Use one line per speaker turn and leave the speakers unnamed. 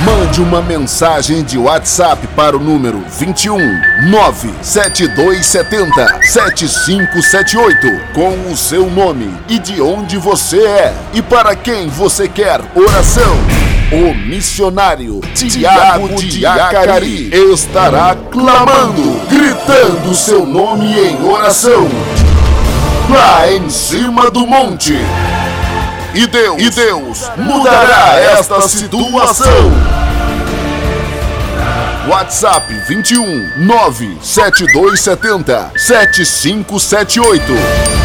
Mande uma mensagem de WhatsApp para o número 21 97270 7578 com o seu nome e de onde você é e para quem você quer oração. O missionário Tiago de Acari estará clamando, gritando seu nome em oração. Lá em cima do monte. E Deus, e Deus mudará esta situação. WhatsApp 21 97270 7578